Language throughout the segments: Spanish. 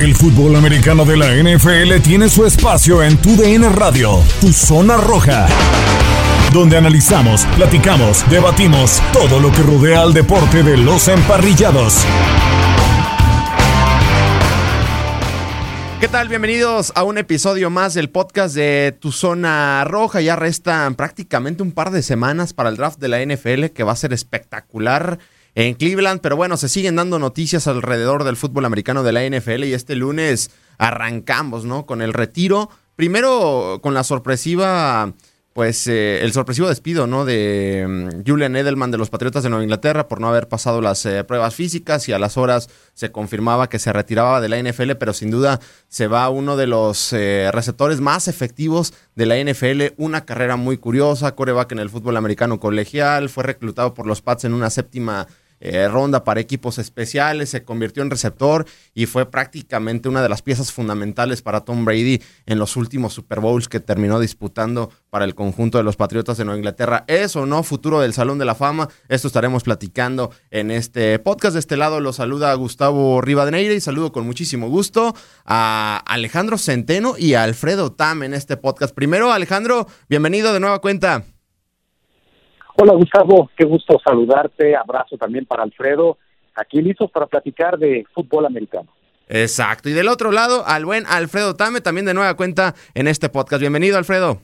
El fútbol americano de la NFL tiene su espacio en Tu DN Radio, Tu Zona Roja, donde analizamos, platicamos, debatimos todo lo que rodea al deporte de los emparrillados. ¿Qué tal? Bienvenidos a un episodio más del podcast de Tu Zona Roja. Ya restan prácticamente un par de semanas para el draft de la NFL que va a ser espectacular en Cleveland, pero bueno, se siguen dando noticias alrededor del fútbol americano de la NFL y este lunes arrancamos, ¿no? Con el retiro, primero con la sorpresiva, pues eh, el sorpresivo despido, ¿no? De mm, Julian Edelman de los Patriotas de Nueva Inglaterra por no haber pasado las eh, pruebas físicas y a las horas se confirmaba que se retiraba de la NFL, pero sin duda se va uno de los eh, receptores más efectivos de la NFL, una carrera muy curiosa, coreback en el fútbol americano colegial, fue reclutado por los Pats en una séptima eh, ronda para equipos especiales, se convirtió en receptor y fue prácticamente una de las piezas fundamentales para Tom Brady en los últimos Super Bowls que terminó disputando para el conjunto de los Patriotas de Nueva Inglaterra. ¿Es o no futuro del Salón de la Fama? Esto estaremos platicando en este podcast. De este lado lo saluda Gustavo Rivadeneira y saludo con muchísimo gusto a Alejandro Centeno y a Alfredo Tam en este podcast. Primero, Alejandro, bienvenido de nueva cuenta. Hola Gustavo, qué gusto saludarte, abrazo también para Alfredo, aquí listos para platicar de fútbol americano. Exacto, y del otro lado al buen Alfredo Tame, también de nueva cuenta en este podcast. Bienvenido Alfredo.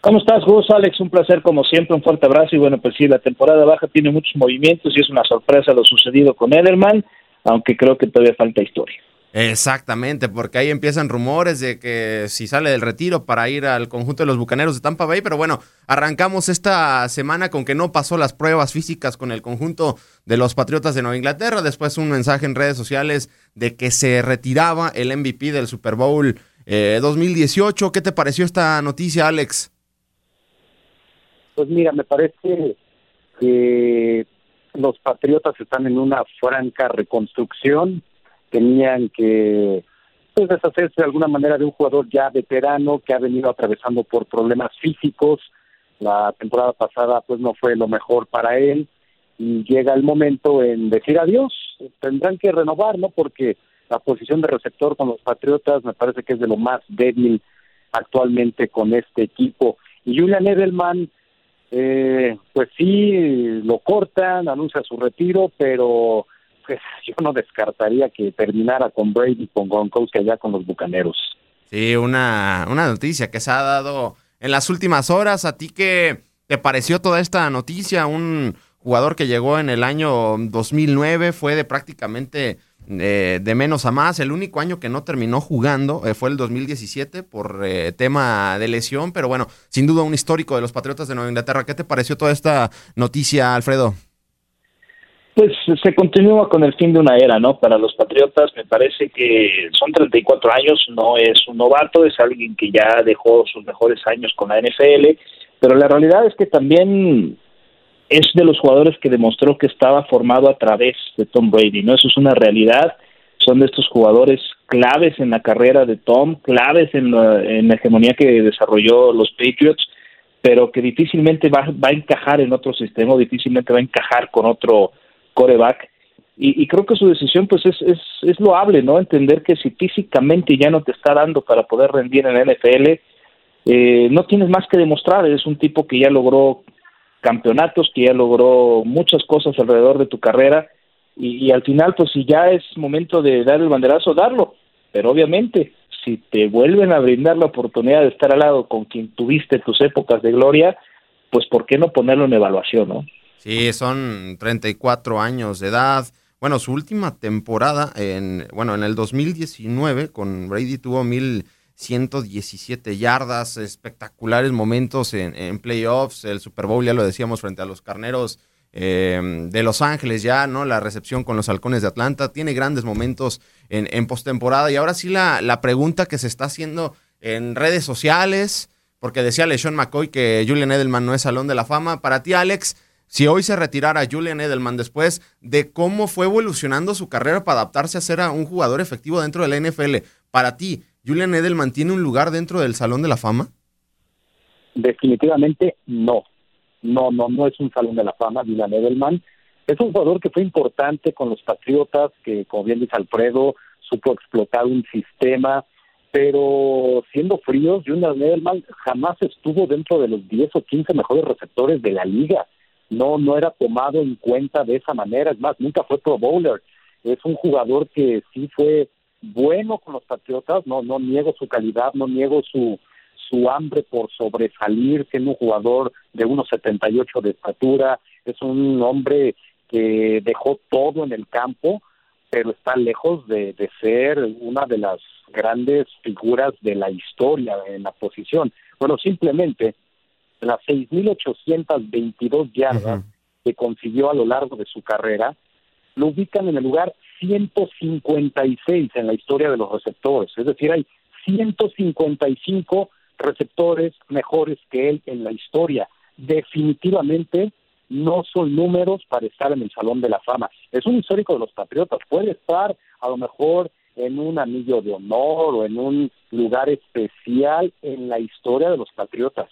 ¿Cómo estás, Gus? Alex, un placer como siempre, un fuerte abrazo y bueno, pues sí, la temporada baja tiene muchos movimientos y es una sorpresa lo sucedido con Ederman, aunque creo que todavía falta historia. Exactamente, porque ahí empiezan rumores de que si sale del retiro para ir al conjunto de los Bucaneros de Tampa Bay, pero bueno, arrancamos esta semana con que no pasó las pruebas físicas con el conjunto de los Patriotas de Nueva Inglaterra, después un mensaje en redes sociales de que se retiraba el MVP del Super Bowl 2018. Eh, ¿Qué te pareció esta noticia, Alex? Pues mira, me parece que los Patriotas están en una franca reconstrucción tenían que pues, deshacerse de alguna manera de un jugador ya veterano que ha venido atravesando por problemas físicos. La temporada pasada pues no fue lo mejor para él y llega el momento en decir adiós. Tendrán que renovar, ¿no? Porque la posición de receptor con los Patriotas me parece que es de lo más débil actualmente con este equipo. Y Julian Edelman, eh, pues sí, lo cortan, anuncia su retiro, pero pues yo no descartaría que terminara con Brady con Gronkowski allá con los Bucaneros. Sí, una, una noticia que se ha dado en las últimas horas. ¿A ti qué te pareció toda esta noticia? Un jugador que llegó en el año 2009, fue de prácticamente eh, de menos a más. El único año que no terminó jugando eh, fue el 2017 por eh, tema de lesión, pero bueno, sin duda un histórico de los Patriotas de Nueva Inglaterra. ¿Qué te pareció toda esta noticia, Alfredo? Pues se continúa con el fin de una era, ¿no? Para los Patriotas me parece que son 34 años, no es un novato, es alguien que ya dejó sus mejores años con la NFL, pero la realidad es que también es de los jugadores que demostró que estaba formado a través de Tom Brady, ¿no? Eso es una realidad, son de estos jugadores claves en la carrera de Tom, claves en la, en la hegemonía que desarrolló los Patriots, pero que difícilmente va, va a encajar en otro sistema, difícilmente va a encajar con otro coreback. Y, creo que su decisión pues es, es, es loable, ¿no? Entender que si físicamente ya no te está dando para poder rendir en NFL, eh, no tienes más que demostrar. Eres un tipo que ya logró campeonatos, que ya logró muchas cosas alrededor de tu carrera y, al final pues si ya es momento de dar el banderazo, darlo. Pero obviamente si te vuelven a brindar la oportunidad de estar al lado con quien tuviste tus épocas de gloria, pues ¿por qué no ponerlo en evaluación, no? Sí, son 34 años de edad. Bueno, su última temporada, en, bueno, en el 2019 con Brady tuvo 1117 yardas, espectaculares momentos en, playoffs, el Super Bowl, ya lo decíamos, frente a los Carneros eh, de Los Ángeles ya, ¿no? La recepción con los halcones de Atlanta. Tiene grandes momentos en, en postemporada. Y ahora sí la, la pregunta que se está haciendo en redes sociales, porque decía LeSean McCoy que Julian Edelman no es Salón de la Fama. Para ti, Alex, si hoy se retirara Julian Edelman después de cómo fue evolucionando su carrera para adaptarse a ser un jugador efectivo dentro de la NFL, para ti, ¿Julian Edelman tiene un lugar dentro del Salón de la Fama? Definitivamente no. No, no, no es un Salón de la Fama, Julian Edelman. Es un jugador que fue importante con los Patriotas, que como bien dice Alfredo, supo explotar un sistema, pero siendo fríos, Julian Edelman jamás estuvo dentro de los 10 o 15 mejores receptores de la liga. No, no era tomado en cuenta de esa manera, es más, nunca fue pro bowler. Es un jugador que sí fue bueno con los Patriotas, no, no niego su calidad, no niego su, su hambre por sobresalir, siendo un jugador de 1,78 de estatura, es un hombre que dejó todo en el campo, pero está lejos de, de ser una de las grandes figuras de la historia en la posición. Bueno, simplemente las 6.822 yardas que consiguió a lo largo de su carrera, lo ubican en el lugar 156 en la historia de los receptores. Es decir, hay 155 receptores mejores que él en la historia. Definitivamente no son números para estar en el Salón de la Fama. Es un histórico de los Patriotas. Puede estar a lo mejor en un anillo de honor o en un lugar especial en la historia de los Patriotas,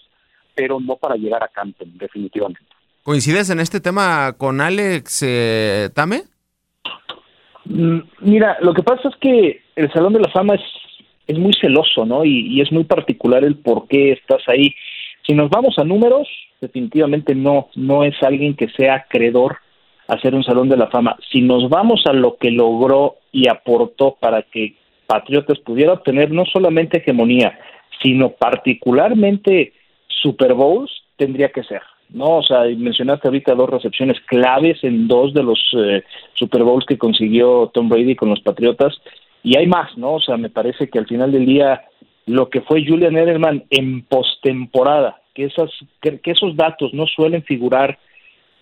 pero no para llegar a Canton, definitivamente. ¿Coincides en este tema con Alex eh, Tame? Mm, mira, lo que pasa es que el Salón de la Fama es, es muy celoso, ¿no? Y, y, es muy particular el por qué estás ahí. Si nos vamos a números, definitivamente no, no es alguien que sea acreedor a ser un Salón de la Fama. Si nos vamos a lo que logró y aportó para que Patriotas pudiera obtener no solamente hegemonía, sino particularmente Super Bowls, tendría que ser. ¿no? O sea, mencionaste ahorita dos recepciones claves en dos de los eh, Super Bowls que consiguió Tom Brady con los Patriotas, y hay más, ¿no? O sea, me parece que al final del día lo que fue Julian Edelman en postemporada, que, esas, que, que esos datos no suelen figurar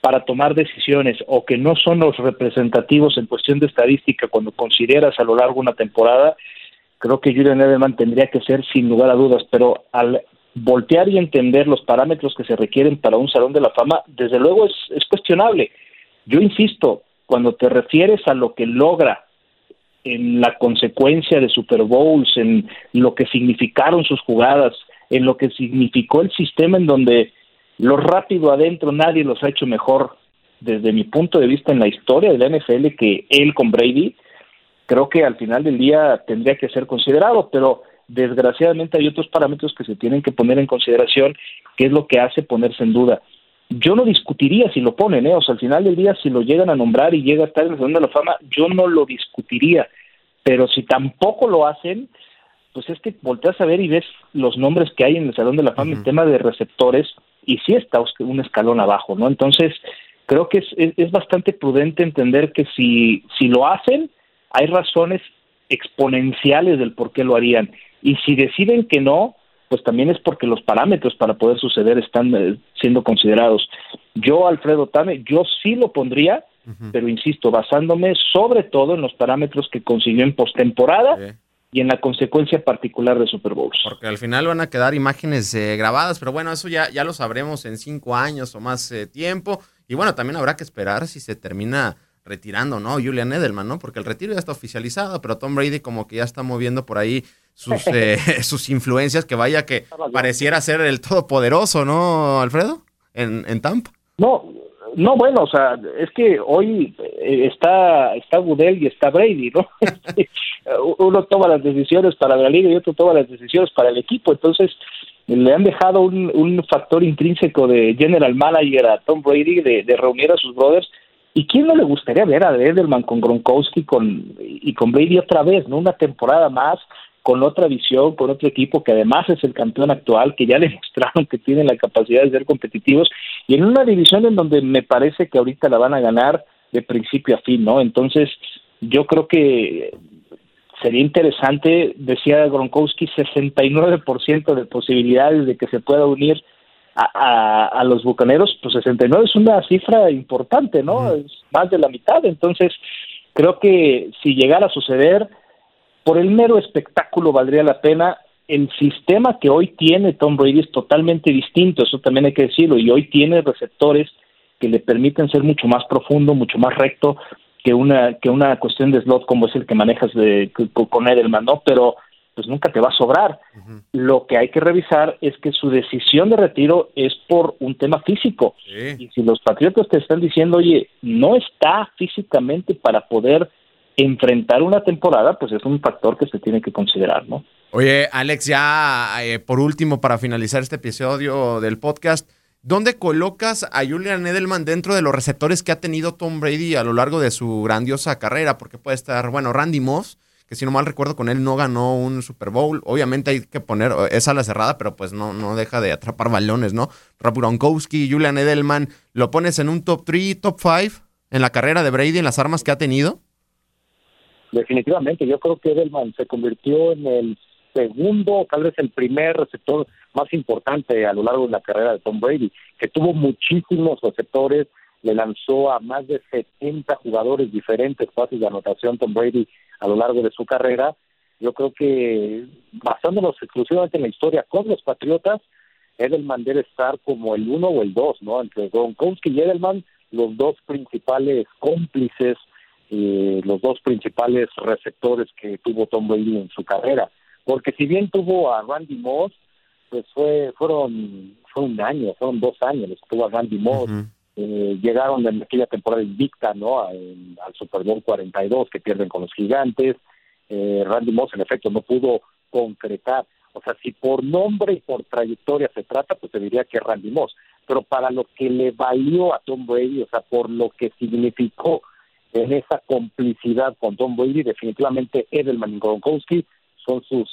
para tomar decisiones o que no son los representativos en cuestión de estadística cuando consideras a lo largo una temporada, creo que Julian Edelman tendría que ser sin lugar a dudas, pero al voltear y entender los parámetros que se requieren para un salón de la fama, desde luego es, es cuestionable. Yo insisto, cuando te refieres a lo que logra en la consecuencia de Super Bowls, en lo que significaron sus jugadas, en lo que significó el sistema en donde lo rápido adentro nadie los ha hecho mejor desde mi punto de vista en la historia de la NFL que él con Brady, creo que al final del día tendría que ser considerado, pero desgraciadamente hay otros parámetros que se tienen que poner en consideración, que es lo que hace ponerse en duda. Yo no discutiría si lo ponen, ¿eh? o sea, al final del día, si lo llegan a nombrar y llega a estar en el Salón de la Fama, yo no lo discutiría, pero si tampoco lo hacen, pues es que volteas a ver y ves los nombres que hay en el Salón de la Fama, el tema de receptores, y sí está un escalón abajo, ¿no? Entonces, creo que es, es, es bastante prudente entender que si, si lo hacen, hay razones exponenciales del por qué lo harían y si deciden que no, pues también es porque los parámetros para poder suceder están eh, siendo considerados. Yo, Alfredo Tame, yo sí lo pondría, uh -huh. pero insisto, basándome sobre todo en los parámetros que consiguió en postemporada. Y en la consecuencia particular de Super Bowls. Porque al final van a quedar imágenes eh, grabadas, pero bueno, eso ya, ya lo sabremos en cinco años o más eh, tiempo. Y bueno, también habrá que esperar si se termina retirando, ¿no? Julian Edelman, ¿no? Porque el retiro ya está oficializado, pero Tom Brady como que ya está moviendo por ahí sus, eh, sus influencias, que vaya que pareciera ser el todopoderoso, ¿no, Alfredo? En, en Tampa. No, no, bueno, o sea, es que hoy eh, está, está Goodell y está Brady, ¿no? Uno toma las decisiones para la liga y otro toma las decisiones para el equipo, entonces le han dejado un, un factor intrínseco de general manager a Tom Brady de, de reunir a sus brothers ¿Y quién no le gustaría ver a Edelman con Gronkowski con, y con Brady otra vez, no una temporada más, con otra visión, con otro equipo que además es el campeón actual, que ya le mostraron que tienen la capacidad de ser competitivos, y en una división en donde me parece que ahorita la van a ganar de principio a fin, ¿no? Entonces, yo creo que sería interesante, decía Gronkowski, 69% de posibilidades de que se pueda unir a, los bucaneros, pues 69 es una cifra importante, ¿no? Es más de la mitad. Entonces, creo que si llegara a suceder, por el mero espectáculo valdría la pena. El sistema que hoy tiene Tom Brady es totalmente distinto, eso también hay que decirlo, y hoy tiene receptores que le permiten ser mucho más profundo, mucho más recto que una que una cuestión de slot como es el que manejas de, con Edelman, ¿no? Pero pues nunca te va a sobrar. Lo que hay que revisar es que su decisión de retiro es por un tema físico. Y si los Patriotas te están diciendo, oye, no está físicamente para poder enfrentar una temporada, pues es un factor que se tiene que considerar, ¿no? Oye, Alex, ya eh, por último, para finalizar este episodio del podcast, ¿dónde colocas a Julian Edelman dentro de los receptores que ha tenido Tom Brady a lo largo de su grandiosa carrera? Porque puede estar, bueno, Randy Moss, que si no mal recuerdo con él no ganó un Super Bowl. Obviamente hay que poner esa la cerrada, pero pues no, no deja de atrapar balones, ¿no? Rob Gronkowski, Julian Edelman, ¿lo pones en un top 3, top 5 en la carrera de Brady, en las armas que ha tenido? Definitivamente, yo creo que Edelman se convirtió en el segundo, tal vez el primer receptor más importante a lo largo de la carrera de Tom Brady, que tuvo muchísimos receptores, le lanzó a más de 70 jugadores diferentes pases de anotación Tom Brady a lo largo de su carrera. Yo creo que basándonos exclusivamente en la historia con los Patriotas, Edelman debe estar como el uno o el dos, ¿no? Entre Gronkowski y Edelman, los dos principales cómplices, eh, los dos principales receptores que tuvo Tom Brady en su carrera. Porque si bien tuvo a Randy Moss, pues fue fueron fue un año, fueron dos años los que tuvo a Randy Moss. Eh, llegaron en aquella temporada invicta, ¿no? al Super Bowl 42 que pierden con los gigantes. Eh, Randy Moss, en efecto, no pudo concretar. O sea, si por nombre y por trayectoria se trata, pues se diría que Randy Moss. Pero para lo que le valió a Tom Brady, o sea, por lo que significó en esa complicidad con Tom Brady, definitivamente Edelman y Gronkowski son sus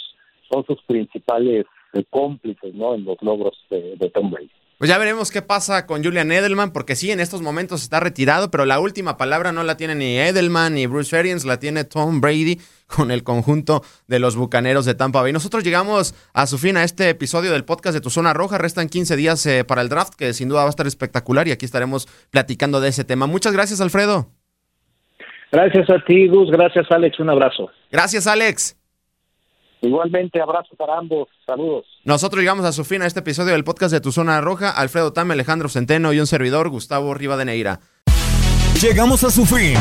son sus principales eh, cómplices, ¿no? En los logros de Tom Brady. Pues ya veremos qué pasa con Julian Edelman, porque sí, en estos momentos está retirado, pero la última palabra no la tiene ni Edelman ni Bruce Arians, la tiene Tom Brady con el conjunto de los Bucaneros de Tampa Bay. Nosotros llegamos a su fin a este episodio del podcast de Tu Zona Roja. Restan 15 días eh, para el draft, que sin duda va a estar espectacular y aquí estaremos platicando de ese tema. Muchas gracias, Alfredo. Gracias a ti, Gus. Gracias, Alex. Un abrazo. Gracias, Alex. Igualmente, abrazo para ambos. Saludos. Nosotros llegamos a su fin a este episodio del podcast de Tu Zona Roja. Alfredo Tame, Alejandro Centeno y un servidor, Gustavo Rivadeneira. Llegamos a su fin.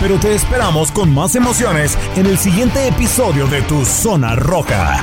Pero te esperamos con más emociones en el siguiente episodio de Tu Zona Roja.